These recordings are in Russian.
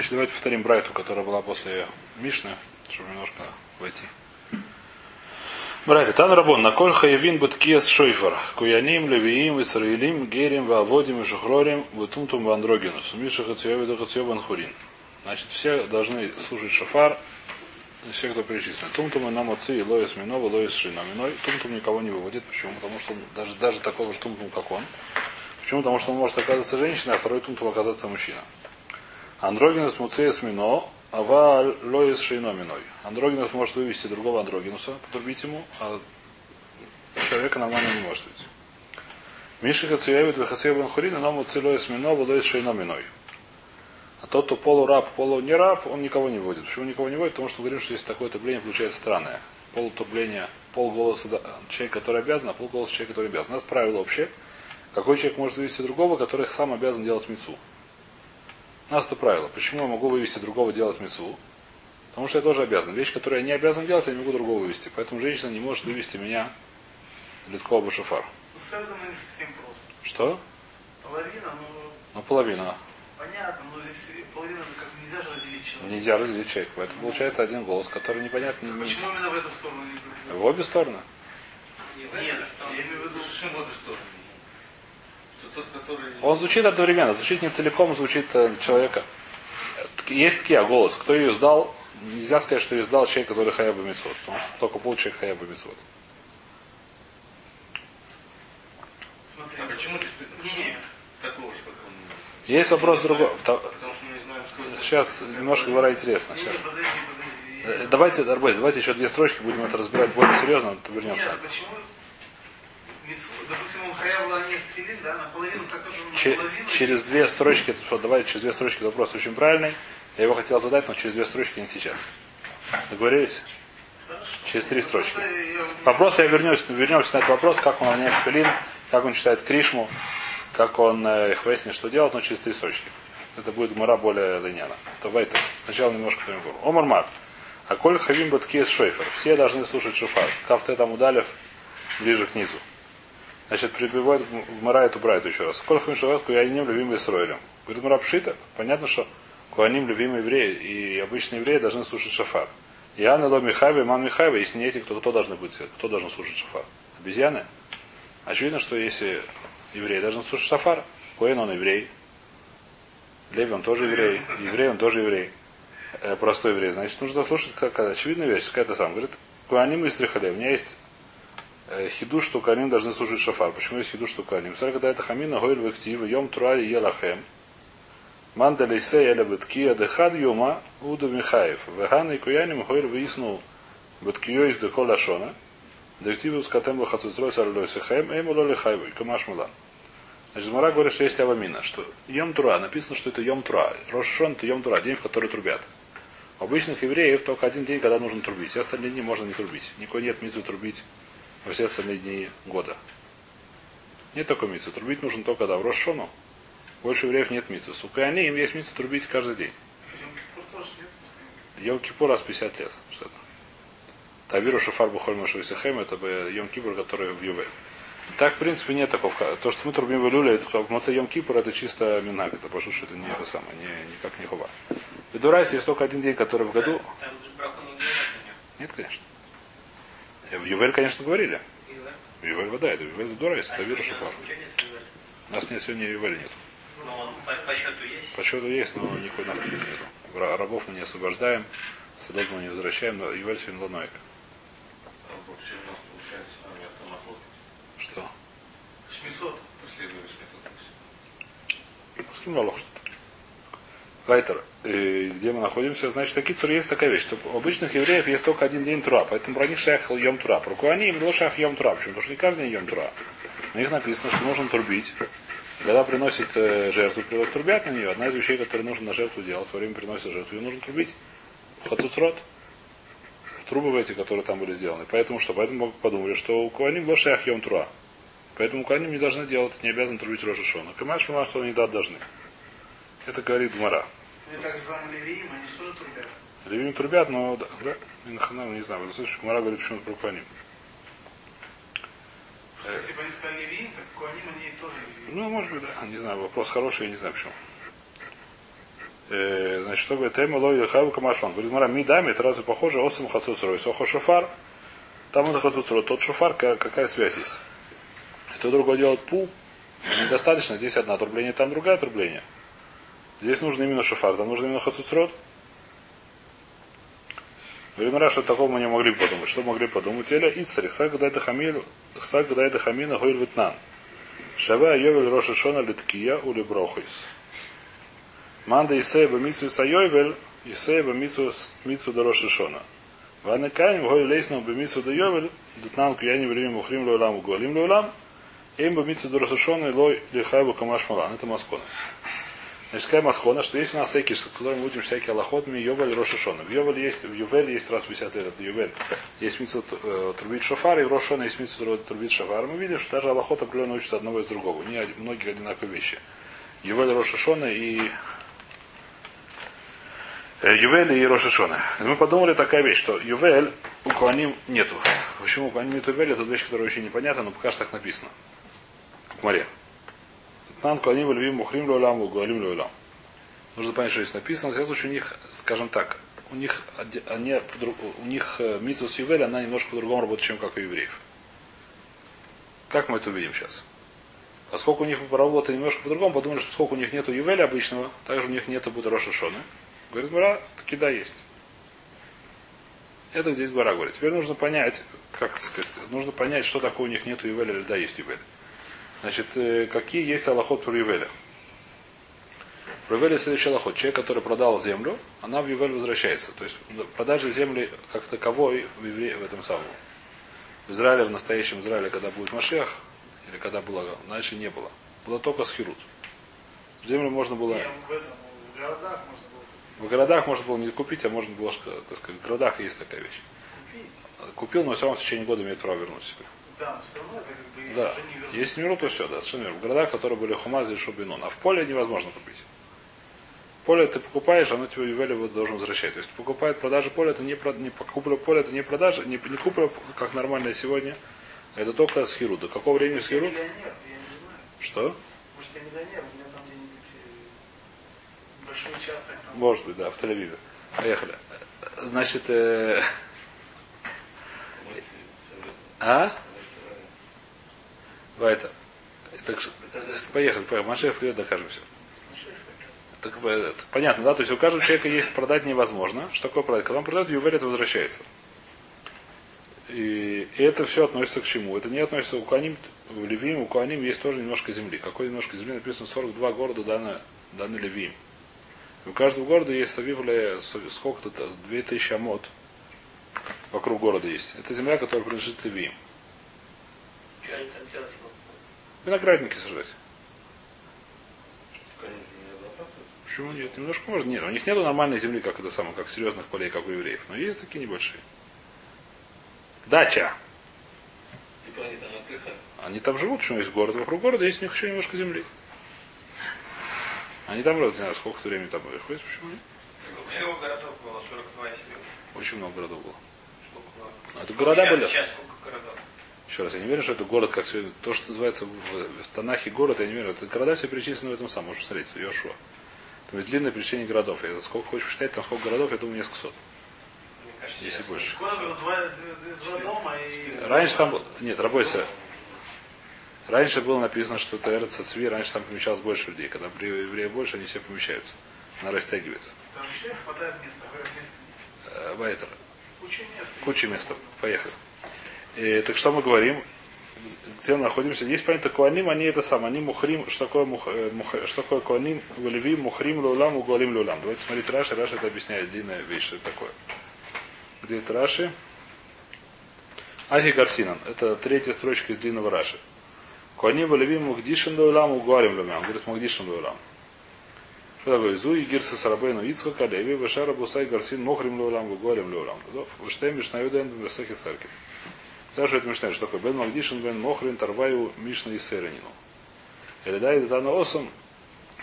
Значит, давайте повторим Брайту, которая была после Мишны, чтобы немножко войти. Брайта, Тан Рабон, на коль хаявин буткиес шойфар, куяним, левиим, исраилим, герим, ваводим и шухрорим, вутумтум вандрогинус, миша хацьёве до хацьёван хурин. Значит, все должны слушать шафар, все, кто перечислен. Тумтум и нам и лоис минова, лоис шиноминой. Тумтум никого не выводит. Почему? Потому что даже, даже такого же тумтум, как он. Почему? Потому что он может оказаться женщиной, а второй тумтум оказаться мужчина. Андрогинус муцеес мино, ава лоис шейноминой. Андрогинус может вывести другого андрогинуса, потрубить ему, а человека нормально не может видеть. Миши хацеевит вехасеев бен но муцей лоис мино, лоис шейноминой. А тот, кто полураб, полу не раб, он никого не вводит. Почему никого не вводит? Потому что говорим, что если такое турбление получается странное. Полутурбление, полголоса человек, который обязан, а полголоса человек, который обязан. У нас правило общее. Какой человек может вывести другого, который сам обязан делать мецу? У нас это правило. Почему я могу вывести другого делать мецу? Потому что я тоже обязан. Вещь, которую я не обязан делать, я не могу другого вывести. Поэтому женщина не может вывести меня Литкова Башафар. Ну, с этого не совсем просто. Что? Половина, ну, Ну, половина. понятно, но здесь половина как нельзя же разделить человека. Нельзя разделить человека. Поэтому получается один голос, который непонятно. не- Почему именно в эту сторону не В обе стороны. Нет, я имею в виду, Совершенно в обе стороны. Что тот, который... Он звучит одновременно. Звучит не целиком, звучит э, человека. Есть такие, а голос. Кто ее издал? Нельзя сказать, что ее издал человек, который хаяба митцвот. Потому что только полчеловек хаяба митцвот. смотри. А почему действительно как он... Есть вопрос другой. Потому что мы не знаем. Сейчас немножко говоря интересно. Сейчас. Э, Давайте, Арбойс, давайте еще две строчки, будем это разбирать более серьезно, то вернемся. Нет, почему? Допустим, он хаяв тфилин, да, наполовину, как это Че- наполовину. через две строчки, давайте через две строчки вопрос очень правильный. Я его хотел задать, но через две строчки не сейчас. Договорились? Через три строчки. Вопрос, я вернусь, вернемся на этот вопрос, как он ланяет филин, как он читает Кришму, как он э, их выяснит, что делать, но через три строчки. Это будет мара более линяна. В этом. Сначала немножко по Мигуру. Омар Мар. А коль хавим баткес шейфер. Все должны слушать шофар. Кафте там удалев ближе к низу. Значит, прибивает Мара эту брайту еще раз. Коль шофар, куяним любимый Исроилем. Говорит Мара Пшита. Понятно, что куаним любимый евреи и обычные евреи должны слушать шофар. Иоанн Ло Михайва, Иман Михайва, если не эти, кто, кто должны быть? Кто должен слушать шафар? Обезьяны? Очевидно, что если еврей должен слушать шафар, Коэн он еврей, Леви он тоже еврей, еврей он тоже еврей, Э, простой еврей, значит, нужно слушать, как очевидная вещь, какая-то сам. Говорит, Куаним из Трихале, у меня есть хиду, что Куаним должны слушать шафар. Почему есть хиду, что Куаним? Смотри, когда это хамина, гойль вектив, йом труа и елахем, Манда лейсе эля беткия дехад юма уда Михаев. Вегана и куяним гойль выяснул беткио из дехола шона. Дективус катем лохацуцрой сарлой сехем, эйм улоли хайвой, камаш мулан. Значит, Мара говорит, что есть авамина, что Йом Тура, написано, что это Йом Тура. Рошашон это Йом Тура, день, в который трубят. У обычных евреев только один день, когда нужно трубить. Все остальные дни можно не трубить. Никакой нет митцвы трубить во все остальные дни года. Нет такой митцвы. Трубить нужно только когда в Рошашону. Больше евреев нет митцвы. Сука, они им есть митцвы трубить каждый день. Йом Кипур раз в 50 лет. Что это? Тавиру Шафар Бухоль Машуисахем, это бы Йом Кипур, который в Юве. Так, в принципе, нет такого. То, что мы трубим в Илюле, это в Маце Йом Кипур, это чисто минак. Это потому что это не это самое, не, никак не хува. В Дурайсе есть только один день, который в году. Нет, конечно. Э, В Ювель, конечно, говорили. В Ювель вода, это Ювель Дурайс, это Виру Шафар. Ничего нет, Ювель. У нас нет сегодня Ювеля нет. Но он по, по счету есть. По счету есть, но никакой нахрен нету. Ра- Рабов мы не освобождаем, садок мы не возвращаем, но Ювель сегодня ланоик. А там охот. Что? Шмитот. Последовательно смехотность. С кем Лолох? Вайтер. Э, Где мы находимся? Значит, такие тур есть такая вещь, что у обычных евреев есть только один день тура, поэтому про них шах йом тура. Про куани им было шах йом тура. Почему? Потому что не каждый день йом тура. На них написано, что нужно турбить. Когда приносит э, жертву, приводят трубят на нее. Одна из вещей, которые нужно на жертву делать, во время приносит жертву, ее нужно трубить. Хацуцрот. Трубы в эти, которые там были сделаны. Поэтому что? Поэтому подумали, что у Куаним был шах йом тура. Поэтому Куаним не должны делать, не обязаны трубить Рошашона. Камаш что они да должны. Это говорит Гмара. Или так называемые левиим, они же тоже трубят. Ревим трубят, но да, да, Минханам, не знаю, вы слышите, Гмара говорит почему-то про Куаним. Просто Если бы они сказали левиим, так куаним они тоже левиим. Ну, может быть, да. Не знаю, вопрос хороший, я не знаю почему. Э, значит, что говорит, Тема лой хаву камашман. Говорит, мара, ми дами, это разве похоже, осам хацуцрой, сохо шофар. Там это хацуцрой, тот шофар, ка- какая связь есть. Кто другой делает пу, недостаточно, здесь одна отрубление, там другая отрубление. Здесь нужно именно шофар, там нужно именно хацуцрот. Говорит, что такого мы не могли подумать. Что могли подумать? Эля Ицарих, сак дай это хамилю, сак дай это хамина хойль витнан. Шава йовель роша шона литкия ули брохис. Манда Исея бамицу Исайойвель, Исея бамицу мицу до роша шона. Ваны канем гой лейсну бамицу до йовель, дутнан куяни время мухрим лойлам уголим лойлам, им бамицу до роша шона лой лихайбу камаш малан. Это Маскона. Значит, какая маскона, что есть у нас всякие, с которыми мы будем всякие аллахотами, Йовель Рошишона. В Йовель есть, в Ювель есть раз в 50 лет, это Ювель. Есть митцва э, трубит шофар, и в Рошона есть митцва трубит шофар. Мы видим, что даже аллахот определенно учится одного из другого. Не многие одинаковые вещи. Ювель Рошишона и э, Ювель и Рошишона. Мы подумали такая вещь, что Ювель у Куаним нету. Почему у Куаним нет Ювель, это вещь, которая очень непонятна, но пока что так написано. В море. Тан Куаним любим мухрим лулам, уголим лулам. Нужно понять, что здесь написано. Случае, у них, скажем так, у них, они, у них Митсус Ювель, она немножко по-другому работает, чем как у евреев. Как мы это увидим сейчас? Поскольку у них работа немножко по-другому, подумали, что поскольку у них нету Ювеля обычного, также у них нету будет Роша Шона. Говорит, Гора, таки да, есть. Это здесь Гора говорит. Теперь нужно понять, как сказать, нужно понять, что такое у них нету Ювеля или да, есть Ювель. Значит, э, какие есть аллахот про Ювеля? Про Ювеля следующий аллахот. Человек, который продал землю, она в Ювель возвращается. То есть продажа земли как таковой в, евре... в этом самом. В Израиле, в настоящем Израиле, когда будет Машех, или когда было, иначе не было. Было только схирут. Землю можно было... Не, в этом, в городах можно было В городах можно было не купить, а можно было, так сказать, в городах есть такая вещь. купить. Купил, но все равно в течение года имеет право вернуть себе. Да, все равно это как бы, если Да. то все, да, верно. В городах, которые были Хумаз и Шубинон. А в поле невозможно купить. Поле ты покупаешь, оно тебе Ювеля вот должен возвращать. То есть покупает продажа поля, это не, про- не купля поля, это не продажа, не, не купля, как нормально сегодня. Это только с Хиру. До какого времени с Я Хиру? миллионер, я не знаю. Что? Может, я миллионер, у меня там где-нибудь э, большой участок там. Может быть, да, в Тель-Авиве. Поехали. Значит, э, а? Вайта. Так, что- поехали, поехали. Машех придет, докажем все. Так, э, так понятно, да? То есть у каждого человека есть продать невозможно. Что такое продать? Когда он продает, ювель это возвращается. И, и это все относится к чему? Это не относится у Куаним, в Левим, у Куаним есть тоже немножко земли. Какой немножко земли? Написано 42 города даны, даны Левим. У каждого города есть Савивле, сколько-то, 2000 амот вокруг города есть. Это земля, которая принадлежит Левиим. Что они там могут? Виноградники сажать. Почему нет? Немножко можно. Нет, у них нет нормальной земли, как это самое, как серьезных полей, как у евреев. Но есть такие небольшие. Дача. Типа они там отдыхают. Они там живут, почему есть город. Вокруг города есть у них еще немножко земли. Они там, не знаю, сколько времени там ходят, почему нет? Сколько всего городов было? 42 если Очень много городов было. Сколько было? А это города сейчас, были? Сейчас? Еще раз, я не верю, что это город, как сегодня. То, что называется в, в Танахе город, я не верю. Это города все перечислены в этом самом. Можно посмотреть, в Йошуа. Там есть длинное перечисление городов. Я сколько хочешь посчитать, там сколько городов, я думаю, несколько сот. Кажется, Если больше. Два, два- дома и... Раньше там. Нет, работайте. Раньше было написано, что это Эрец Цви, раньше там помещалось больше людей. Когда евреев больше, они все помещаются. Она растягивается. Там вообще хватает места. Э, Вайтер. Куча места. Куча места. Поехали. И, так что мы говорим? Где мы находимся? Есть понятие Куаним, они это самое, они мухрим, что такое, мух, э, мух, что такое Куаним, Валевим, мухрим, лулам, уголим, лулам. Давайте смотреть Раши, Раши это объясняет, длинная вещь, что это такое. Где это Раши? Ахи Гарсинан. Это третья строчка из длинного Раши. Куаним, Валевим, Мухдишин, лулам, уголим, лулам. Говорит, Мухдишин, лулам. Что такое? Зуи Гирса Сарабейну Ицхака, Леви, Вешара Бусай Гарсин, Мохрим Леулам, Гуголем Леулам. Вештем Мишнаюден, Версахи Сарки. Даже это Мишнай, что такое? Бен Магдишин, Бен Мохрин, Тарваю, Мишна и Серенину. Эледай Дана Осам,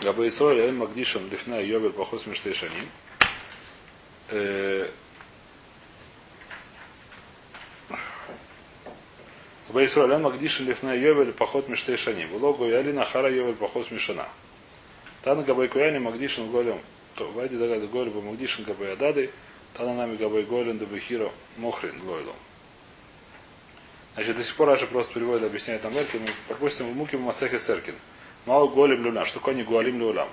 Габай Исроэль, Эн Магдишин, Лифна и Йобер, Похос Миштей Шаним. Габай Исроэль, Эн Магдишин, Лифна и Йобер, Похот Миштей Шаним. Влогу Ялина, Хара Йобер, Похос Мишана. Тан Габай Куяни, Магдишин, Голем. Вайди Дагада Голь Бамагдишин Габай Адады, Тананами Габай Голен Дабахиро Мохрин Лойлом. Значит, до сих пор Раша просто переводит, объясняет нам Эркин, пропустим в муки Масехе Серкин. Мау Голем Люна, что такое не Гуалим Люлам.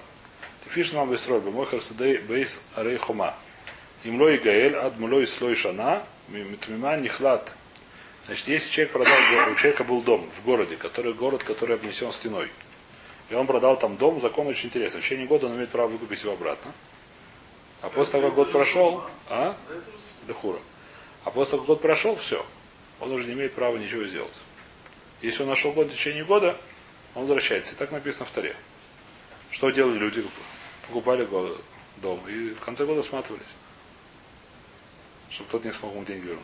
Фиш нам бестрой, Мохер Садей Бейс Арей Хома. Имлой Гаэль, ад мулой слой шана, митмима нихлат. Значит, если человек продал, у человека был дом в городе, который город, который обнесен стеной. И он продал там дом, закон очень интересный. В течение года он имеет право выкупить его обратно. А после того, как год прошел, а? Лехура. А после того, как год прошел, все. Он уже не имеет права ничего сделать. Если он нашел год в течение года, он возвращается. И так написано в таре. Что делали люди? Покупали дом и в конце года сматывались. Чтобы кто-то не смог ему деньги вернуть.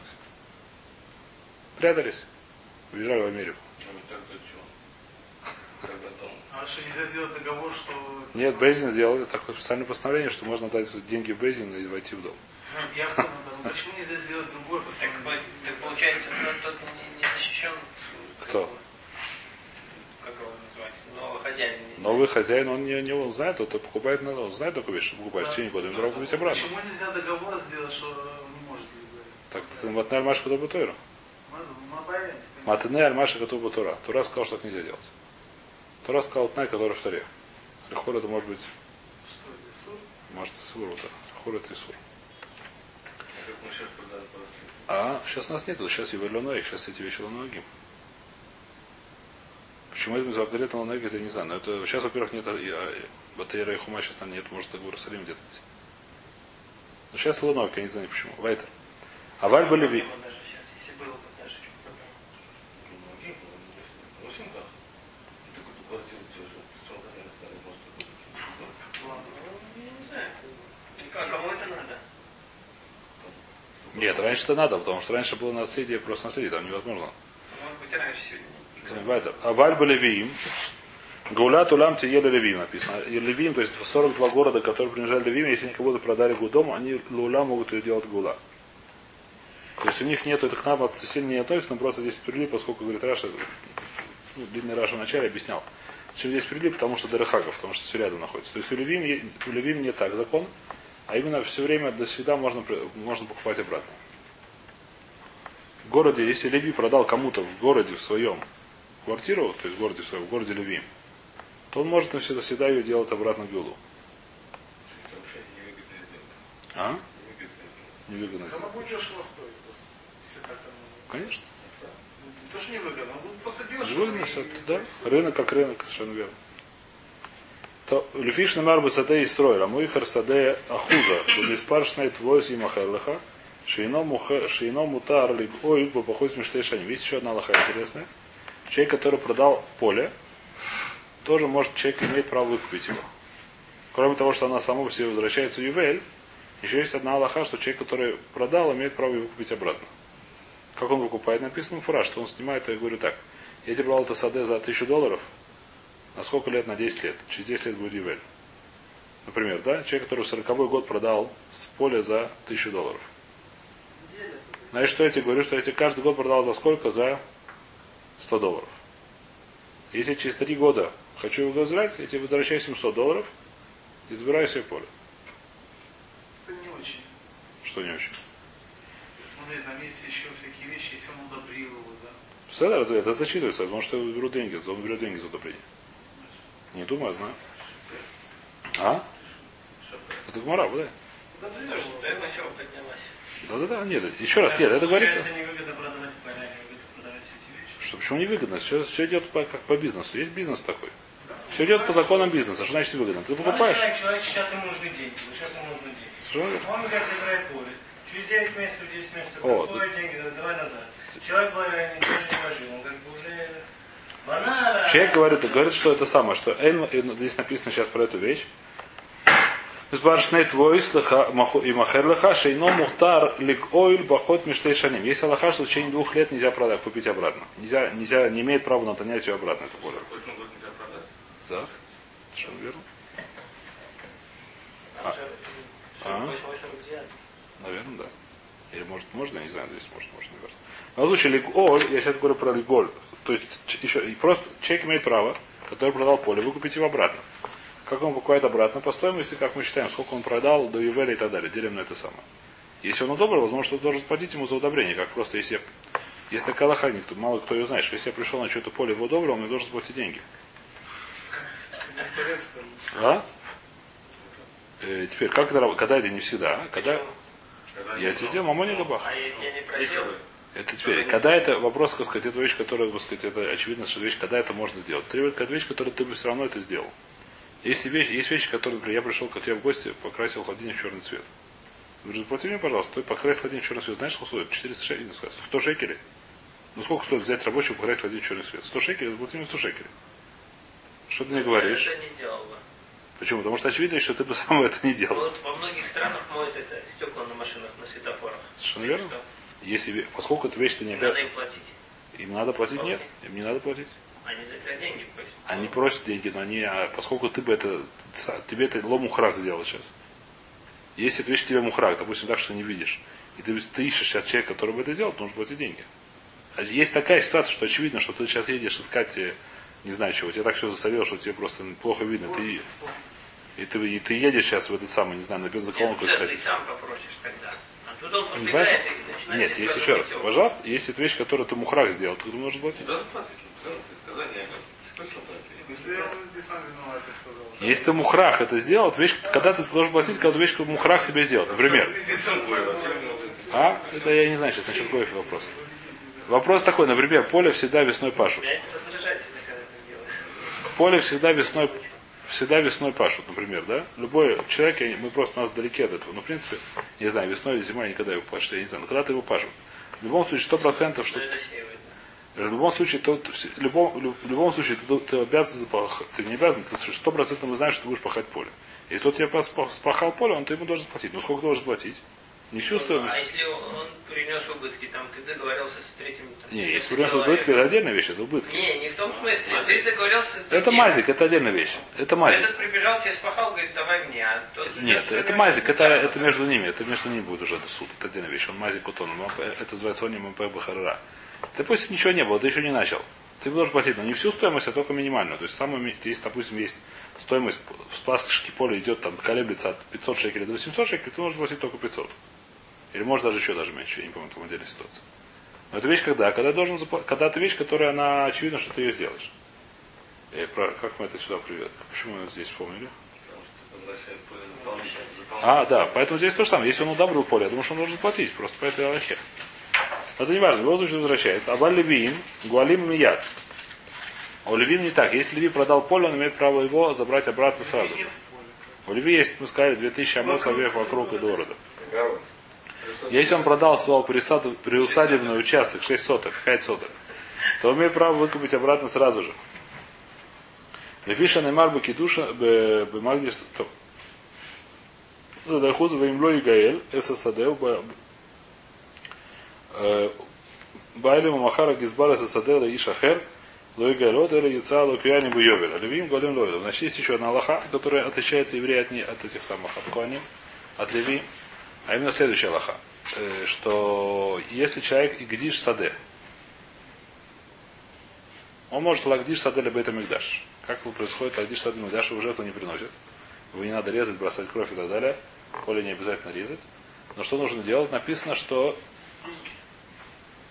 Прятались. Уезжали в Америку. А что нельзя сделать договор, что... Нет, Бейзин сделали такое специальное постановление, что можно дать деньги в Бейзин и войти в дом. Я понял, да, но почему нельзя сделать другое Так, постановление? по- так получается, тот, тот не, не защищен. Кто? Как его называть? Новый хозяин. Новый хозяин, он не, не он знает, тот покупает, надо, он знает такую вещь, что покупает в течение года, ему право купить обратно. Почему нельзя договор сделать, что он не может говорить? Так, Альмаша Катуба Тойра. Мабая. Матне Альмаша Катуба Тора. Тура сказал, что так нельзя делать. Тура сказал Тнай, который в Торе. Рехур это может быть, Что может, Сур это. Рехур это и Сур. А как мы сейчас продали просто? А сейчас нас нету, сейчас его Леоной, сейчас эти вещи Леоногим. Почему это запрет на Леоногим, это не знаю. Но это сейчас, во-первых, нет а, Батейра и Хума сейчас там нет, может, в Иерусалиме где-то быть. Но сейчас Леоногим, я не знаю почему. Вайтер. А Валь Болеви. Вот даже сейчас, если было бы даже чуть потом. Многие, ну, в Симках. Ты как квартиру тоже, все разные стали, может, быть. Ладно, ну, я не знаю. А кому это надо? Нет, раньше это надо, потому что раньше было наследие, просто наследие, там невозможно. А Вальба Левиим. Гаулят улам тиеле Левиим написано. И Левиим, то есть 42 города, которые принадлежали Левиим, если они кого-то продали гудом, они лула могут ее делать гула. То есть у них нету, это к нам сильно не относится, но просто здесь прилип, поскольку, говорит Раши, ну, длинный Раши вначале объяснял. Зачем здесь прилип? Потому что דרך אגב, потому что все рядом находится. То есть у לויים, е- у לויים не так закон, а именно все время до сюда можно, можно покупать обратно. В городе, если Леви продал кому-то в городе в своем квартиру, то есть в городе своем, в городе לויים, то он может навсегда всегда ее делать обратно в גאולה. А? Невыгодно. Она будет дешево стоить просто. Если так оно... Конечно. Ну, Тоже невыгодно, он будет просто дешево. Невыгодно и- да. Рынок как рынок, совершенно верно. То Люфиш Намар Саде и строил, а мой Саде Ахуза, Беспаршный твой и муха- Шейно Мутар Лиг Ой, по походу смешные шани. Есть еще одна лоха интересная. Человек, который продал поле, тоже может, человек имеет право выкупить его. Кроме того, что она сама по себе возвращается в Ювель, еще есть одна Аллаха, что человек, который продал, имеет право его купить обратно. Как он выкупает? Написано фраз, что он снимает, я говорю так. Я тебе брал это саде за тысячу долларов, на сколько лет? На 10 лет. Через 10 лет будет Ювель. Например, да, человек, который в 40 год продал с поля за тысячу долларов. Знаешь, что я тебе говорю, что я тебе каждый год продал за сколько? За 100 долларов. Если через 3 года хочу его возвращать, я тебе возвращаю 700 долларов и забираю себе поле. Это не очень. Что не очень. Смотри, там есть еще всякие вещи, если он удобрил его, да. Все это, это зачитывается, потому что берут деньги, он берет деньги за удобрение. Не думаю, знаю. А? Это гмара, да? Да-да-да, нет, еще раз, нет, это говорится. Что, почему невыгодно? Все, все идет по, как по бизнесу. Есть бизнес такой. Все идет по законам бизнеса. Что значит выгодно? Ты покупаешь. Человек, человек, сейчас ему нужны деньги, сейчас ему нужны деньги. Совершенно. Он говорит, забирает поле. Через 9 месяцев, 10 месяцев, О, приходят деньги, говорит, давай назад. Человек говорит, не вложил, он. Банана. Человек говорит, говорит, что это самое, что Эн- и здесь написано сейчас про эту вещь. Сбаршней твой и махерлаха шейно мухтар лик ойл бахот миштей шаним. Есть аллаха, что в течение двух лет нельзя продать, купить обратно. Нельзя, нельзя, не имеет права натонять ее обратно, нельзя продать? Да? Совершенно верно. А? А? Наверное, да. Или может можно, я не знаю, здесь может, может, наверное. Но в случае лиголь, я сейчас говорю про лиголь. То есть ч- еще и просто человек имеет право, который продал поле, выкупить его обратно. как он покупает обратно по стоимости, как мы считаем, сколько он продал до Ювеля и так далее. Делим на это самое. Если он удобрил, возможно, что должен платить ему за удобрение, как просто если если такая лоха, никто, мало кто ее знает, что если я пришел на что-то поле его удобрил, он мне должен платить деньги. А? Э, теперь, как это работает? Когда это не всегда? а? Когда я тебе сделал мамони габах. А я тебя не просил. Это теперь, когда это вопрос, так сказать, это вещь, которая, так сказать, это очевидно, что вещь, когда это можно сделать. Требует какая вещь, которую ты бы все равно это сделал. Есть вещи, есть вещи, которые, например, я пришел к тебе в гости, покрасил холодильник в черный цвет. Говорю, заплати мне, пожалуйста, ты покрасил холодильник в черный цвет. Знаешь, сколько стоит? 400 шекелей, 100 шекелей. Ну сколько стоит взять рабочего покрасить холодильник в черный цвет? 100 шекелей, заплати мне 100 шекелей. Что ты мне говоришь? Я это не сделал бы. Почему? Потому что очевидно, что ты бы сам это не делал. Вот во многих странах моют это стекла на машинах, на светофорах. Совершенно верно. Если, поскольку это вещь, ты не Не надо обязан. им платить. Им надо платить? Нет. Им не надо платить. Они за это деньги просят. Они просят деньги, но они, а поскольку ты бы это, тебе это ломухрак сделал сейчас. Если это вещь тебе мухрак, допустим, так, что не видишь, и ты, ты ищешь сейчас человека, который бы это делал, то нужно платить деньги. А есть такая ситуация, что очевидно, что ты сейчас едешь искать, э, не знаю чего, тебе так все засорило, что тебе просто плохо видно. Ты, и, ты, и ты едешь сейчас в этот самый, не знаю, на бензоколонку Нет, ты сам попросишь тогда. Нет, есть еще раз. Пожалуйста, если это вещь, которую ты мухрак сделал, ты можешь платить. Если ты мухрах это сделал, это вещь, когда ты должен платить, когда вещь мухрах тебе сделал. Например, а? Это я не знаю сейчас насчет кофе вопрос. Вопрос такой, например, поле всегда весной пашут. Поле всегда весной всегда весной пашут, например, да? Любой человек, я мы просто у нас далеки от этого. Ну, в принципе, не знаю, весной или зимой никогда его пашут, я не знаю. Но когда ты его пашут. В любом случае, сто процентов, что. В любом случае, то, в любом, в любом случае, ты, ты обязан запах- ты не обязан, ты сто процентов знаешь, что ты будешь пахать поле. И тот тебе спахал поле, он ты ему должен заплатить. Ну сколько должен платить? Не стоимость. А если он принес убытки, там ты договорился с третьим. там, Не, если принес убытки, это отдельная вещь, это убытки. Не, не в том смысле. Ты договорился с Это другим. мазик, это отдельная вещь. Это мазик. Этот прибежал, тебе спахал, говорит, давай мне. А тот Нет, это что мазик, это, вернешь, это между ними, это между ними будет уже суд, это отдельная вещь. Он мазик вот он, это называется он МП Бахарара. Ты пусть ничего не было, ты еще не начал. Ты должен платить, но не всю стоимость, а только минимальную. То есть самую, если, допустим, есть стоимость в пластышке поля идет там колеблется от 500 шекелей до 800 шекелей, ты можешь платить только 500. Или может даже еще даже меньше, я не помню, в каком деле ситуация. Но это вещь когда? Когда должен запла- когда это вещь, которая она очевидно, что ты ее сделаешь. Э, про- как мы это сюда привели? Почему мы это здесь вспомнили? А, да, поэтому здесь то же самое. Если он удобрил поле, я думаю, что он должен платить, просто по этой Аллахе. Но это не важно, в любом случае возвращает. А левиим, гуалим мияд. А у левиим не так. Если леви продал поле, он имеет право его забрать обратно сразу же. У леви есть, мы сказали, 2000 амот вокруг и до города. Если он продал свой приусадебный участок 6 соток, 5 соток, то имеет право выкупить обратно сразу же. Лефиша неймар бекидуша бемагдиш то. Задахуз ваимло и гаэль эсэсадеу байлему махара гизбара эсэсадеу и шахер лой гаэлот или яца локуяни буйовер. Левим голем лойдом. Значит, есть еще одна Аллаха, которая отличается евреи от, не- от этих самых, от Куаним, от Леви. А именно следующая Аллаха. Э, Что если человек и гдиш саде, он может лагдиш саде либо это мигдаш. Как происходит лагдиш саде мигдаш, его жертву не приносит. Его не надо резать, бросать кровь и так далее. Поле не обязательно резать. Но что нужно делать? Написано, что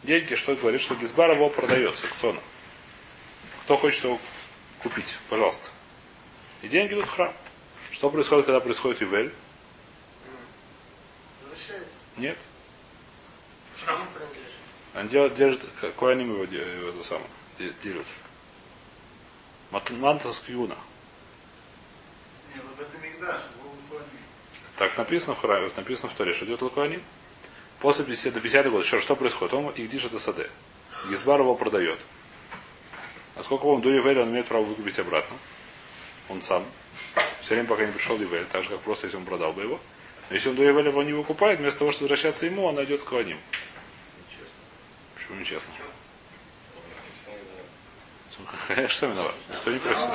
деньги, что говорит, что Гизбар его продается к цону. Кто хочет его купить, пожалуйста. И деньги идут в храм. Что происходит, когда происходит? Возвращается. Нет. Он делает, держит, они его, его это самое, де- делят. Мат- Мантас Кьюна. Куаним. Так написано в храме, написано в Торе, что идет Лукуаним. После 50 до 50 года, что, что происходит? Он Игдиш это саде. Гизбар его продает. А сколько он до Ивеля, он имеет право выкупить обратно. Он сам. Все время, пока не пришел Ивель, так же, как просто, если он продал бы его. Но если он до Ивеля его не выкупает, вместо того, чтобы возвращаться ему, он найдет Куаним. Почему нечестно? Сам виноват. Никто не просит.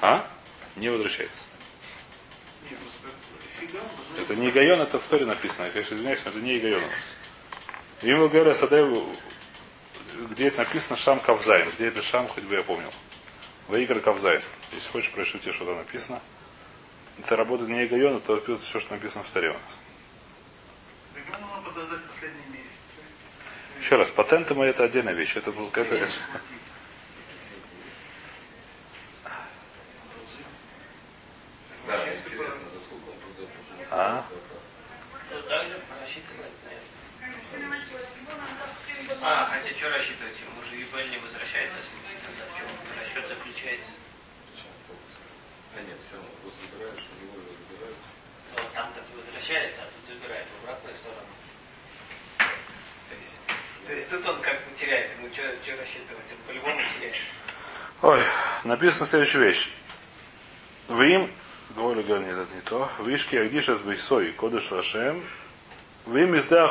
А? Не возвращается. Это не Игайон, это в Торе написано. Я, конечно, извиняюсь, но это не Игайон у нас. Ему говорят, Садею, где это написано Шам Кавзайн. Где это Шам, хоть бы я помнил. Ваикр Кавзай. Если хочешь, прочту тебе, что там написано. Это работает не Игайона, то пишется все, что написано в Таре у нас. Ребенку надо подождать последние месяцы. Еще раз, патенты мои это отдельная вещь. Это был это, это- Да, интересно, за сколько он продает. А? А, хотя что рассчитывать? Ему же не возвращается с ним. Тогда в чем расчет заключается? А нет, все равно просто забираешь, у него его забирают. Вот там так и возвращается, а тут забирает в обратную сторону. То есть, то есть тут он как бы теряет, ему что рассчитывать? Он по-любому теряет. Ой, написана следующая вещь. В им, говорю, говорю, нет, это не то. Вишки Агдишас Бейсой, Кодыш Рашем. В им изда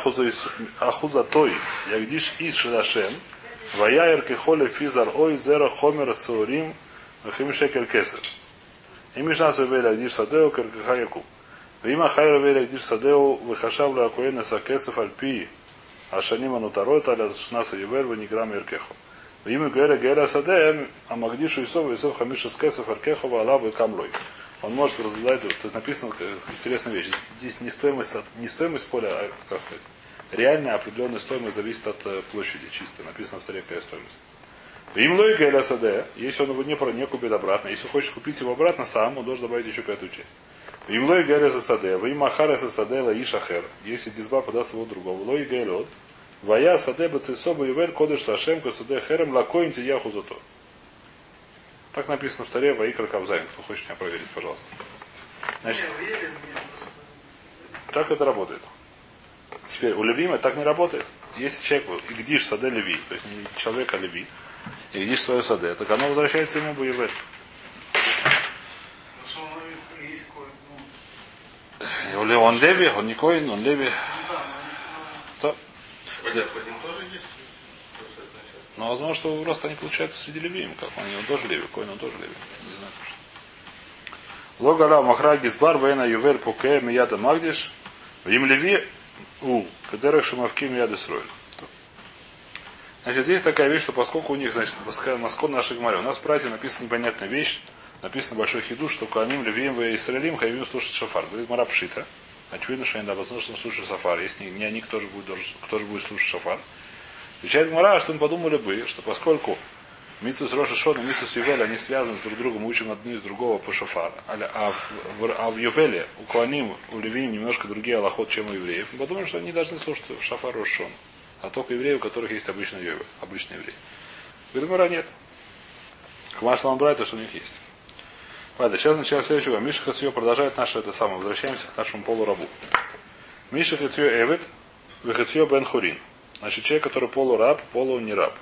Ахузатой, Ягдиш Иш Рашем. Ваяер Кехоле Физар Ой Зера Хомер Саурим. Вахим Шекер Кесер. אם משנה סבל להקדיש שדהו כרכך יקום. ואם החי רבי להקדיש שדהו וחשב לכהן נשא כסף על פי а Ашанима нутарой таля шнаса ювель ваниграм иркеху. В имя Гера Гера Саде Амагдишу Исова Исов Хамиша Скесов Аркехова Алаву и Камлой. Он может разгадать, то есть написано интересная вещь. Здесь не стоимость, не стоимость поля, а как сказать, реальная определенная стоимость зависит от э, площади чистой. Написано в таре какая стоимость. Им логика или СД, если он его не, не купит обратно, если хочет купить его обратно сам, он должен добавить еще какую-то часть. Им логика или СД, вы им ахар ССД, лаиш ахер, если дисба подаст его другого, логика или вая саде бацисоба ювель кодыш лашем саде херем лакоин яху зато. Так написано в таре Ваикра Кавзайн. Кто хочет меня проверить, пожалуйста. Значит, так это работает. Теперь у Левима так не работает. Если человек, и гдиш саде Леви, то есть не человек, а Леви, и гдиш свое саде, так оно возвращается ему кое ну, Или Он Леви, он не Коин, он Леви. ну да, но Кто? Ним тоже есть. Но возможно, что просто они получаются среди Левиим, как он, он тоже Леви, Коин, он тоже Леви. Не знаю точно. Логала Махра Гизбар Вейна Ювель Пуке Мияда Магдиш им Леви у Кадерах Шамавки Мияда Сройль. Значит, здесь такая вещь, что поскольку у них, значит, Москва нашей Гмаре, у нас в прате написана непонятная вещь, написано большой хиду, что Куаним, Левиим и Исраилим хайвим слушать шафар. Говорит Мара Пшита. Очевидно, что они возможно, что он слушает шафар. Если не, они, кто же будет, кто же будет слушать шафар? Отвечает Мара, что мы подумали бы, что поскольку Митсус Роша и Митсус Ювель, они связаны с друг другом, мы учим одну из другого по шафар. А, а в, в- а в Ювеле у Куаним, у Левиим немножко другие аллахот, чем у евреев. Мы подумали, что они должны слушать шафар Рошон. А только евреи, у которых есть обычный Ювель, обычный еврей. Говорит, нет. Хмаш Ламбрайта, что у них есть. Ладно, сейчас начинаем следующего. Миша Хацьё продолжает наше это самое. Возвращаемся к нашему полурабу. Миша Хацьё Эвет, Вехацьё Бен Хурин. Значит, человек, который полураб, полу не раб.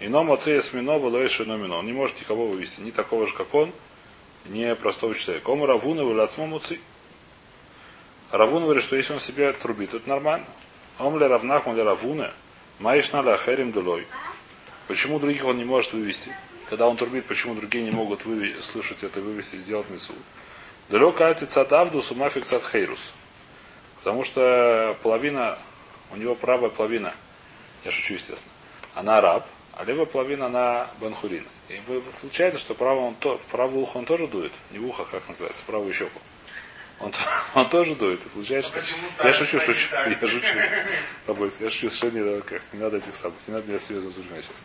Ином отце смино было шиномино. Он не может никого вывести. Ни такого же, как он, ни простого человека. Ому Равуна вылацмо муци. Равун говорит, что если он себя трубит, это нормально. Ом ле равнахму ле равуна, маишна ле ахерим дулой. Почему других он не может вывести? Когда он трубит, почему другие не могут выве- слышать это, вывести, сделать мису? Далек ати цатавду сумафик цат хейрус. Потому что половина, у него правая половина, я шучу, естественно, она раб, а левая половина она бенхурин. И получается, что правое он то, ухо он тоже дует, не в ухо, как называется, правую щеку. Он, он тоже дует. И получается, что... почему Я так, шучу, а шучу. так? Я шучу. Я шучу, совершенно не надо, как, не надо этих самых, не надо меня серьезно занимать сейчас.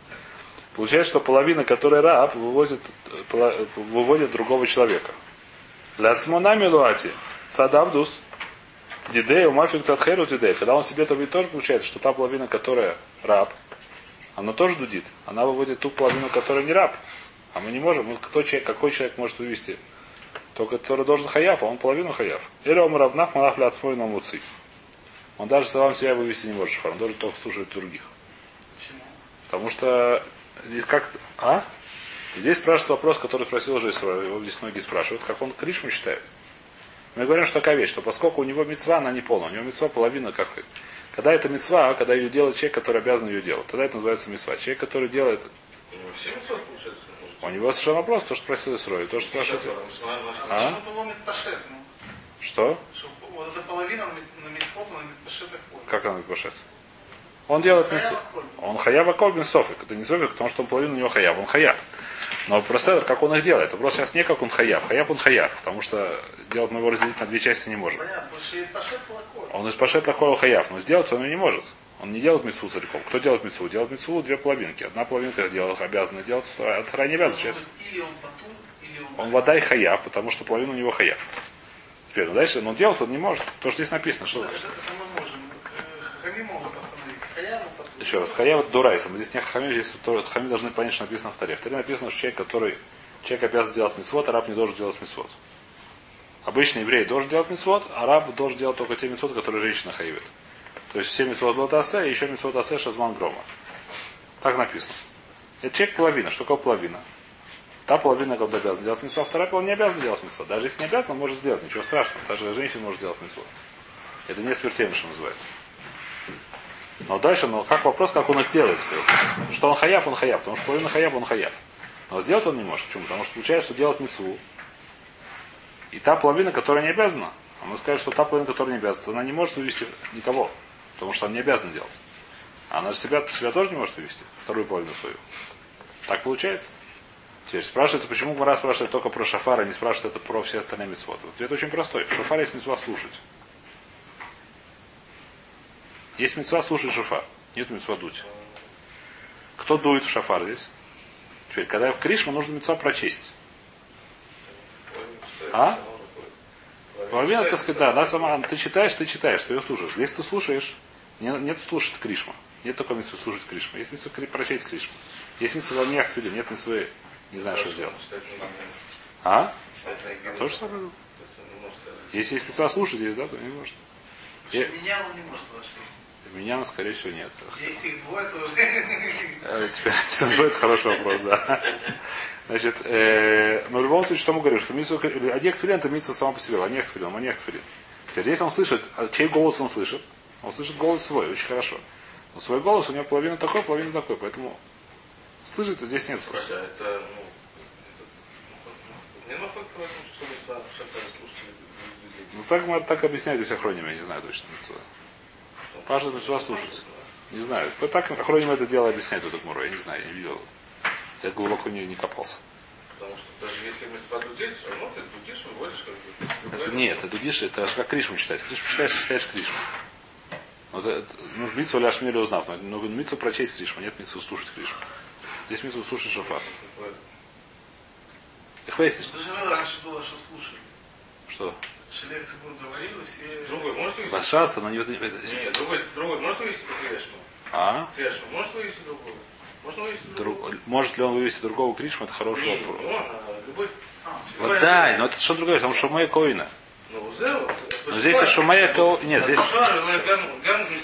Получается, что половина, которая раб, вывозит, э, пола- выводит другого человека. Ляцмонами луати. Цадавдус. Дидей, умафик цадхеру дидей. Когда он себе трубит, тоже получается, что та половина, которая раб, она тоже дудит. Она выводит ту половину, которая не раб. А мы не можем. Мы- Кто человек, какой человек может вывести? Только который должен хаяв, а он половину хаяв. Или он равнах малах ляцмой на муци. Он даже сам себя вывести не может. Он должен только слушать других. Потому что здесь как А? Здесь спрашивается вопрос, который спросил уже Исроил. Его здесь многие спрашивают, как он Кришму считает. Мы говорим, что такая вещь, что поскольку у него мецва, она не полная. У него мецва половина, как сказать. Когда это мецва, когда ее делает человек, который обязан ее делать, тогда это называется мецва. Человек, который делает, У него совершенно вопрос, то, что спросил Исроил. То, что спрашивает... А? Что-то ломит пашет, ну. Что? Вот эта половина на мит- на митцвот, на. Как она башет? Он делает коль. Он хаява колбин софик. Это не софик, потому что он половину у него хаяв. Он хаяв. Но просто как он их делает. Вопрос сейчас не как он хаяв. Хаяв он хаяв, потому что делать мы его разделить на две части не можем. Он из пашет такого хаяв, но сделать он и не может. Он не делает мецву целиком. Кто делает мецву? Делает мецву две половинки. Одна половинка делает, обязана делать, а вторая не обязана. Сейчас он вода и хаяв, потому что половина у него хаяв. Теперь, ну дальше, но делать он не может. То, что здесь написано, что... Это Еще раз, хаяв это дурайса. Мы здесь не хахами, здесь хахами должны понять, что написано в таре. В таре написано, что человек, который человек обязан делать мецвод, а раб не должен делать мецвод. Обычный еврей должен делать мецвод, а раб должен делать только те мецводы, которые женщина хаивит. То есть все мецвод лотасе и еще мецвод асе шазман грома. Так написано. Это человек половина. Что такое половина? Та половина, когда обязан делать мецвод, а вторая половина не обязан делать мецвод. Даже если не обязан, он может сделать. Ничего страшного. Даже женщина может делать мецвод. Это не смертельно, что называется. Но дальше, ну как вопрос, как он их делает теперь? Что он хаяв, он хаяв. Потому что половина хаяв, он хаяв. Но сделать он не может. Почему? Потому что получается, что делать мецву. И та половина, которая не обязана, а мы что та половина, которая не обязана, она не может вывести никого. Потому что она не обязана делать. Она же себя, себя тоже не может вывести. Вторую половину свою. Так получается. Теперь спрашивается, почему Мара спрашивает только про шафар, а не спрашивает это про все остальные мецвод. Ответ очень простой. В шафаре есть мецва слушать. Есть мецва слушать шафар. Нет мецва дуть. Кто дует в шафар здесь? Теперь, когда в Кришма, нужно мецва прочесть. А? Половина, так сказать, да, она сама, ты читаешь, ты читаешь, ты ее слушаешь. Если ты слушаешь, не, нет слушать Кришма. Нет такой митцвы слушать Кришма. Есть митцва кри- прочесть Кришма. Есть митцва ламьях твили, нет митцвы, не знаю, что сделать. А? То же самое. Если есть митцва слушать, есть, да, то не может. Я- что Меня он не может. Меня, скорее всего, нет. Если их двое, то уже... Э, Теперь это хороший вопрос, да. Значит, э, но в любом случае, что мы говорим, что митцва, одех тфилин, это митцва сама по себе, ланех тфилин, манех тфилин. Теперь здесь он слышит, а чей голос он слышит? Он слышит голос свой, очень хорошо. Но свой голос у него половина такой, половина такой, поэтому слышит, а здесь нет. Хотя это, ну, слушали людей. Ну так так объясняют здесь охрониме, я не знаю точно. Паша митцва слушать. Не знаю. Вот так охроним это дело объясняет этот Муро, я не знаю, я не видел. Я глубоко не, не копался. Потому что даже если мы сподудить, все равно ты дудишь, выводишь как бы. Это нет, это дудиш, это как Кришму читать. Кришму читаешь, читаешь Кришму. Вот это, ну, митцу ляж мире узнав, но но митцу прочесть Кришму, нет митцу слушать Кришму. Здесь митцу слушать шафар. Их выяснишь, Даже раньше было, что слушали. что Шелех Цибур говорил, все... Другой, может вывести? Башаста, но не Нет, другой, другой, может вывести Крешму? А? Крешму, может вывести другого? Можно вывести другого? Друг, может ли он вывести другого Кришму, это хороший Не, вопрос. ну, а, любой... Вот да, но это что другое, потому что Шумея Коина. Ну, Зеу, Но здесь и Шумея Коина. Нет, здесь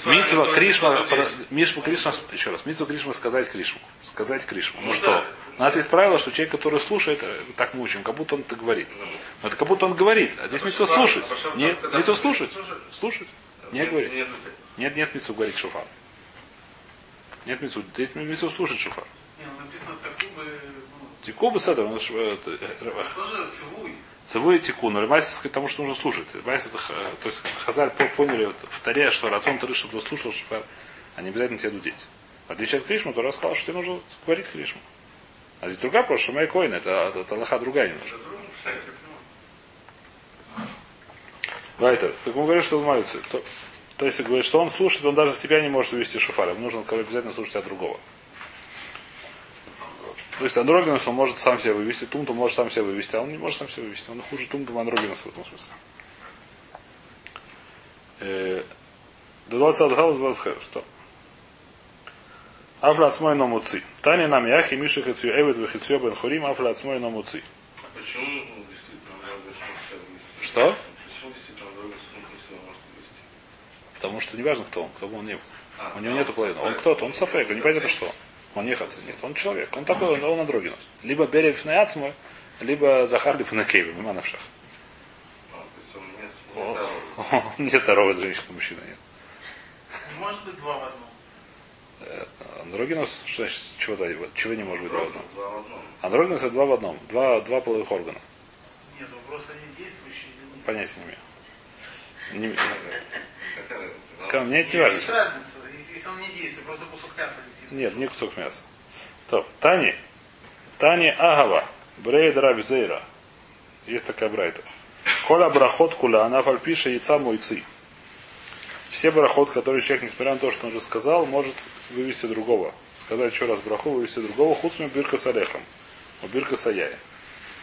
ну, Митцва Кришма, Мишма Кришма, еще раз, Митцва Кришма сказать Кришму. Сказать Кришму. Ну Ну что? да. У нас есть правило, что человек, который слушает, э, так мы учим, как будто он это говорит. Но это как будто он говорит. А здесь Митцва слушать. Нет, Митцва слушать? слушать. Не говорить. Нет, Нет, нет Митцва говорить шофар. Нет Митцва. Здесь Митцва слушать шофар. Ну ну, Тикуба с этого, тоже цивуй. Цевой тику, но Майса сказать тому, что нужно слушать. Майса это, х- то есть Хазаль по- поняли вот, Таре, что Ратон Тары, чтобы ты слушал, шофар, а не обязательно тебе дудеть. В отличие от Кришмы, то рассказал, что тебе нужно говорить Кришму. А здесь другая просто, Шамай Коин, это, это, это Аллаха другая немножко. Вайтер, так мы говорим, что он молится. То, то есть говорит, что он слушает, он даже себя не может увести шофар. Ему нужно обязательно слушать от другого. То есть андрогинус он может сам себя вывести, тумту может сам себя вывести, а он не может сам себя вывести. Он хуже тумту андрогинус в этом смысле. Э, До 20 градусов 20 что? Афла ацмой но муци. Тани нам яхи миши хацию эвид вихицию бен хорим афла ацмой но муци. Что? Потому что неважно, кто он, кто бы он ни был. А, У него нету половины. Он кто-то, он сафек, он непонятно что. Он не хаци, нет, он человек. Он такой, он, он андрогинус. Либо берев на ацмой, либо захар на мимо навшах. А, то есть он не не второго женщины, мужчина нет. Не может быть два в одном. Андрогинус, что значит, чего, да, чего не может быть два в одном? Два в одном. Андрогинус это два в одном. Два, два половых органа. Нет, вопрос, они действующие или нет. Понятия не имею. Не-? Ну, Ка- Мне это не важно сейчас. если, он не действует, просто кусок мяса висит. Нет, не кусок мяса. То, Тани. Тани Агава. Брейд Рабизейра. Есть такая брайта. Коля брахот кула, она фальпиша яйца мойцы. Все брахот, которые человек, несмотря на то, что он уже сказал, может вывести другого. Сказать еще раз браху, вывести другого, хуцми бирка с орехом. У бирка саяя.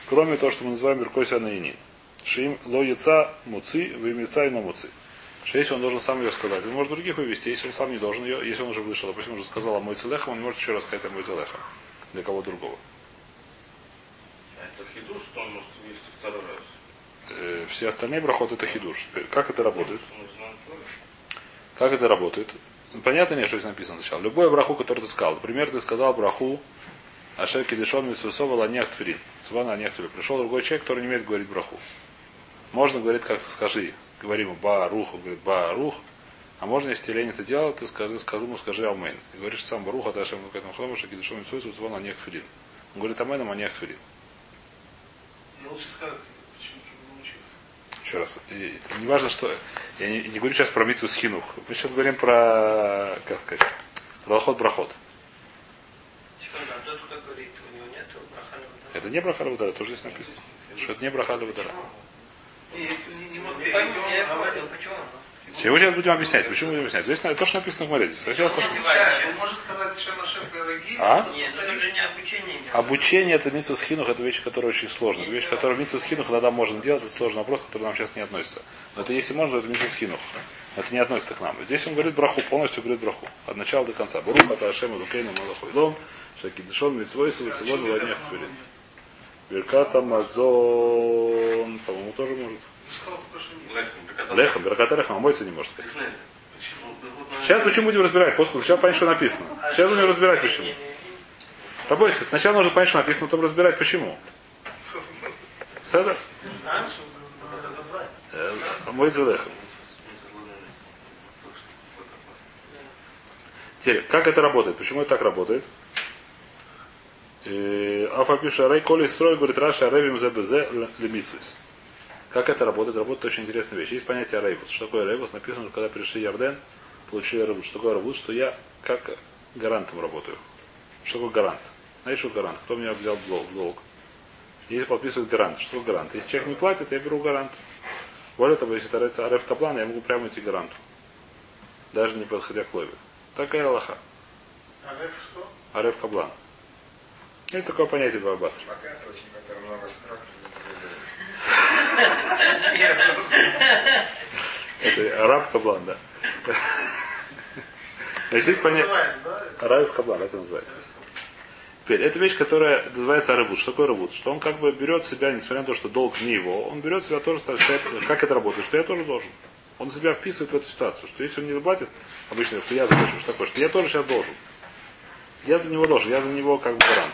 Кроме того, что мы называем биркой наини. Шим ло яйца муци, вы яйца и на муци. Что если он должен сам ее сказать, он может других вывести, если он сам не должен ее, если он уже вышел, допустим, он уже сказал о мой целехам, он не может еще раз сказать о мой целехам для кого другого. Это хидуш, что он может вывести второй раз. Э, все остальные брахоты это хидуш. Как это работает? Как это работает? Ну, Понятно нет, что здесь написано сначала. Любой браху, который ты сказал. Например, ты сказал браху Ашер Кидишон Митсусова Ланех Тфилин. Свана Тфилин. Пришел другой человек, который не умеет говорить браху. Можно говорить, как скажи. Говорим ба рух, он говорит ба рух. А можно, если лень это делать, ты скажи, скажи ему, скажи Амен. И говоришь сам Барух, а дальше ему к этому хлому, что Кидишон Митсусова Тфилин. Он говорит Аменом, а Ланех Тфилин. Я лучше сказать. Еще раз. И, не важно, что. Я не, не говорю сейчас про митсу с хинух. Мы сейчас говорим про, как сказать, про лохот брахот. Секунду, а Это не браха Лавудара, тоже здесь написано. Что это не браха говорил, почему? Чего сейчас будем объяснять? Почему будем объяснять? Здесь на- то, что написано в Море. Здесь Сначала то, что... он может сказать А? Нет, ну тут же не обучение идет. Обучение это митсу с хинух, это вещь, которая очень сложная. Это вещь, которую митсу с хинух иногда можно делать, это сложный вопрос, который нам сейчас не относится. Но это если можно, это митсу с хинух. Это не относится к нам. Здесь он говорит браху, полностью говорит браху. От начала до конца. Барух, это Ашема, Дукейна, Малахуйлом, Шакидышон, Митсвой, Савицелон, Владимир Тфилин. Верката Мазон, по-моему, тоже может. Лехом, прикатал. Лехом, а мойца не может наверное, Сейчас почему будем разбирать? После сначала понять, что написано. Сейчас будем разбирать, почему. Побойся, сначала нужно понять, что написано, потом разбирать, почему. Седа? А? Мой лехом. Теперь, как это работает? Почему это так работает? Афапиша Рей Коли строй говорит Раша Ревим ЗБЗ Лемитсвис. Как это работает? Работает очень интересная вещь. Есть понятие рейвус. Что такое рейвус? Написано, что когда пришли Ярден, получили рейвус. Что такое рейвус? Что я как гарантом работаю. Что такое гарант? Знаете, что гарант? Кто меня взял в долг? Если подписывает гарант, что такое гарант? Если человек не платит, я беру гарант. Более того, если тарается Ареф Каплан, я могу прямо идти гаранту. Даже не подходя к лове. Такая Аллаха. А Реф что? Ареф Каблан. Есть такое понятие в Абасре. Пока это очень, который много строк. Это араб Каблан, да. Значит, есть понятие... Араб Каблан, это называется. Теперь, это вещь, которая называется рыбут. Что такое рыбут? Что он как бы берет себя, несмотря на то, что долг не его, он берет себя тоже, считает, как это работает, что я тоже должен. Он себя вписывает в эту ситуацию, что если он не заплатит, обычно, что я заплачу, что такое, что я тоже сейчас должен. Я за него должен, я за него как бы гарант.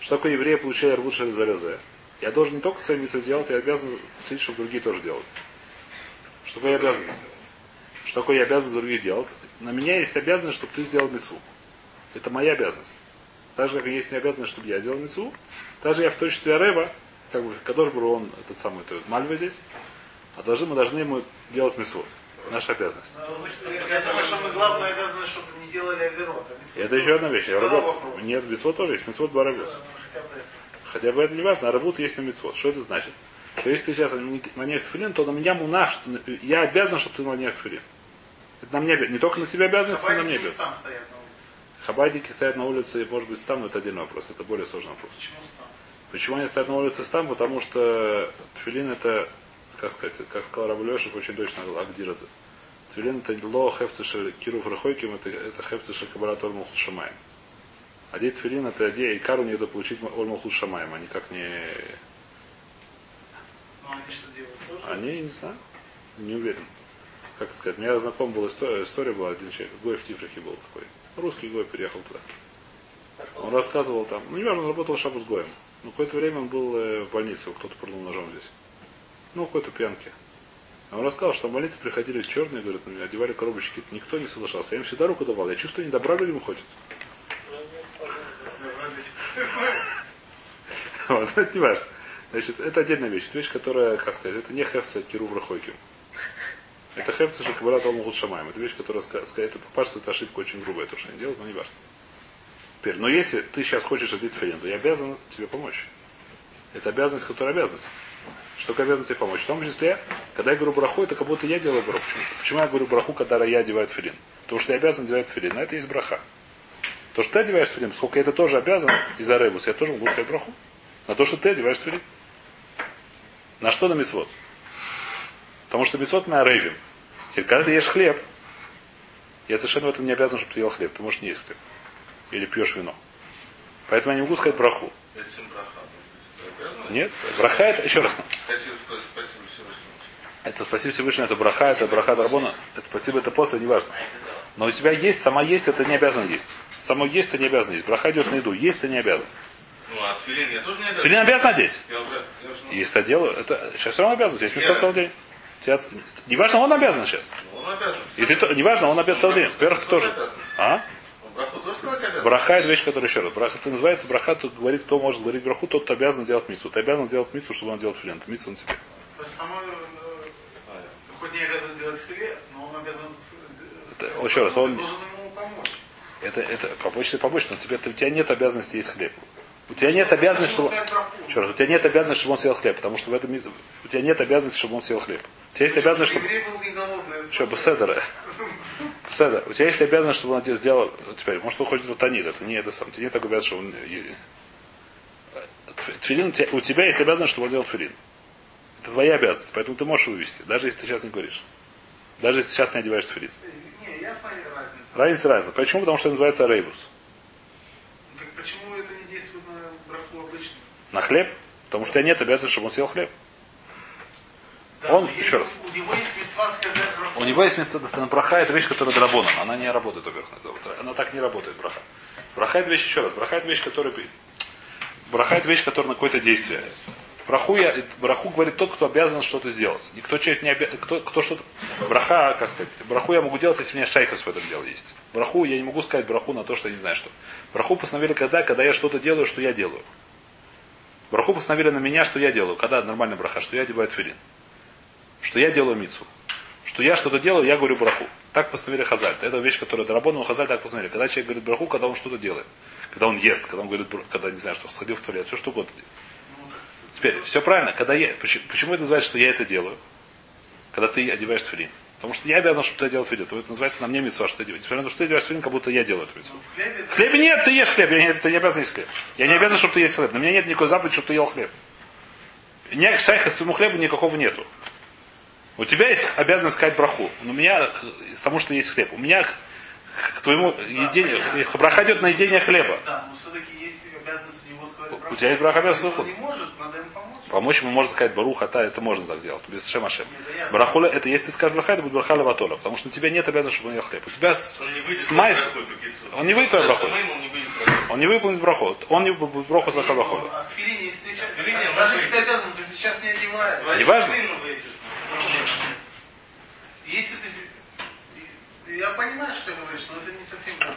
Что такое евреи получали рвут шелезарезе? Я должен не только свои митцвы делать, я обязан следить, чтобы другие тоже делали. Что такое я обязан? Что такое я обязан за других делать? На меня есть обязанность, чтобы ты сделал мецу. Это моя обязанность. Так же, как есть не обязанность, чтобы я делал мецу, также я в точестве Арева, как бы, Кадош был он, этот самый, то Мальва здесь, а должны, мы должны ему делать мецу. Наша обязанность. Я думаю, что мы главное обязаны, чтобы не делали оверот. И это еще одна вещь. Нет, мецвод тоже есть. Хотя бы это. Хотя бы это не важно, а работа есть на мецвод. Что это значит? Что если ты сейчас маньяк филин, то на меня муна, что я обязан, чтобы ты маньяк филин. Это на мне обязан. Не только на тебя обязанность, но и на мне Хабайники обязан. там стоят на улице. Хабайники стоят на улице, может быть, там, но это отдельный вопрос. Это более сложный вопрос. Почему там? Почему они стоят на улице там? Потому что тфилин это, как сказать, как сказал Рабулешев, очень точно Агдирадзе. Тфилин это ло хефцешель кирув рахойким, это, это хефцешель кабарат ольмал шамаем. Одеть тфилин это идея, и кару не надо получить ольмал шамаем, они как не... Ну, они что делают? Тоже? Они, не знаю, не уверен. Как сказать, у меня знаком была история, история была, один человек, Гой в Тифрихе был такой. Русский Гой переехал туда. Он рассказывал там, ну не важно, он работал шабу с Гоем. Но какое-то время он был э, в больнице, его кто-то пырнул ножом здесь. Ну, в какой-то пьянке. А Он рассказал, что в больнице приходили черные, говорят, ну, одевали коробочки, никто не соглашался. Я им всегда руку давал. Я чувствую, не добра людям ходят. Вот, это не важно. Значит, это отдельная вещь. Это вещь, которая, как сказать, это не хефца киру врахойким. Это хефца шакабарат алмухут шамаем. Это вещь, которая, это попашется, это ошибка очень грубая, то, что они делают, но не важно. Теперь, но если ты сейчас хочешь одеть филин, то я обязан тебе помочь. Это обязанность, которая обязанность. Что такое обязанность тебе помочь? В том числе, когда я говорю браху, это как будто я делаю браху. Почему? Почему я говорю браху, когда я одеваю филин? Потому что я обязан одевать филин. На это есть браха. То, что ты одеваешь филин, сколько я это тоже обязан из-за ребус, я тоже могу сказать браху. На то, что ты одеваешь филин. На что на мецвод? Потому что мецвод мы рейвим. Теперь, когда ты ешь хлеб, я совершенно в этом не обязан, чтобы ты ел хлеб. Ты можешь не есть хлеб. Или пьешь вино. Поэтому я не могу сказать браху. Нет? Браха это, еще раз, Спасибо, спасибо Всевышнему. это спасибо Всевышнему, это браха, это браха Дарбона, это спасибо, это после, неважно. Но у тебя есть, сама есть, это не обязан есть. Само есть, это не обязан есть. Браха идет на еду, есть, ты не обязан. Ну, а филин я тоже не обязан. Филин обязан одеть. Я уже, я уже, ну, Если это делаю, это сейчас все равно обязан. Здесь место целый день. Тебя- Неважно, он обязан сейчас. ну, он обязан. И ты, то- неважно, он обязан целый день. Во-первых, ты тоже. обязан. А? Браху тоже сказать обязан? Браха это вещь, которая еще раз. Браха это называется браха, тут говорит, кто может говорить браху, тот, кто обязан делать мицу. Ты обязан сделать мицу, чтобы он делал филин. Это мицу на тебе. То есть само, э, хоть не обязан делать хлеб, но он обязан... Это, еще раз, он-. Это, это тебе помочь, но тебе, у тебя нет обязанности есть хлеб. У тебя нет обязанности, чтобы... Еще раз, у тебя нет обязанности, чтобы он съел хлеб, потому что в этом у тебя нет обязанности, чтобы он съел хлеб. У тебя есть обязанность, чтобы... Что, беседера? Беседер. У тебя есть обязанность, чтобы он это сделал. Теперь, может, он хочет танит, это не это сам. У тебя нет такой обязанности, что он... Тфилин, у тебя- у тебя есть обязанность, чтобы он делал тфилин. Это твоя обязанность, поэтому ты можешь вывести, даже если ты сейчас не говоришь. Даже если сейчас не одеваешь тфилин. Разница. Разная. Почему? Потому что это называется рейбус. Ну, Так почему это не действует на браху обычно? На хлеб? Потому что у тебя нет обязанности, чтобы он съел хлеб. Да, Он- еще раз. У него есть мецва сказать браху. У него есть место на браха, это вещь, которая драбоном. Она не работает, во-первых. Она так не работает, браха. Браха это вещь, еще раз, браха это вещь, которая... Браха это вещь, которая на какое-то действие. Браху, я, браху говорит тот, кто обязан что-то сделать. Никто человек не обязан, кто, кто что-то... Браха, как сказать, браху я могу делать, если у меня шайхас в этом деле есть. Браху, я не могу сказать браху на то, что я не знаю что. Браху постановили когда, когда я что-то делаю, что я делаю. Браху постановили на меня, что я делаю. Когда нормальный браха, что я одеваю тфилин. Что я делаю мицу. Что я что-то делаю, я говорю браху. Так постановили Хазаль. Это вещь, которая доработана, Хазаль так постановили. Когда человек говорит браху, когда он что-то делает. Когда он ест, когда он говорит, когда, не знаю, что, сходил в туалет, все что угодно. Теперь, все правильно. Когда я, почему, почему это называется, что я это делаю? Когда ты одеваешь тфилин. Потому что я обязан, чтобы ты одел тфилин. То это называется на мне митцва, что ты делаешь. Несмотря на то, что ты одеваешь тфилин, как будто я делаю эту митцву. Это- Хлеб нет, ты ешь хлеб. Я не, ты не обязан есть хлеб. Я не обязан, чтобы ты ел хлеб. На меня нет никакой заповеди, чтобы ты ел хлеб. Нет шайха с твоему хлебу никакого нету. У тебя есть обязанность сказать браху. Но у меня, из того, что есть хлеб, у меня к, твоему едению, браха идет на едение хлеба. Да, но все-таки у тебя есть браха не ему помочь. Ему можно сказать баруха, та, это можно так делать. Без шем ашем. Это ясно. Барахуля, это если ты скажешь браха, это будет браха леватола. Потому что у тебя нет обязанности, чтобы он ел хлеб. У тебя с, Он не выйдет с майс. Он не выйдет твою браху. Он не не выполнит браху. Он не будет браху за он Даже если ты обязан, ты сейчас не одеваешь. Неважно. филин выйдет. Если ты... Я понимаю, что ты говоришь, но это не совсем так.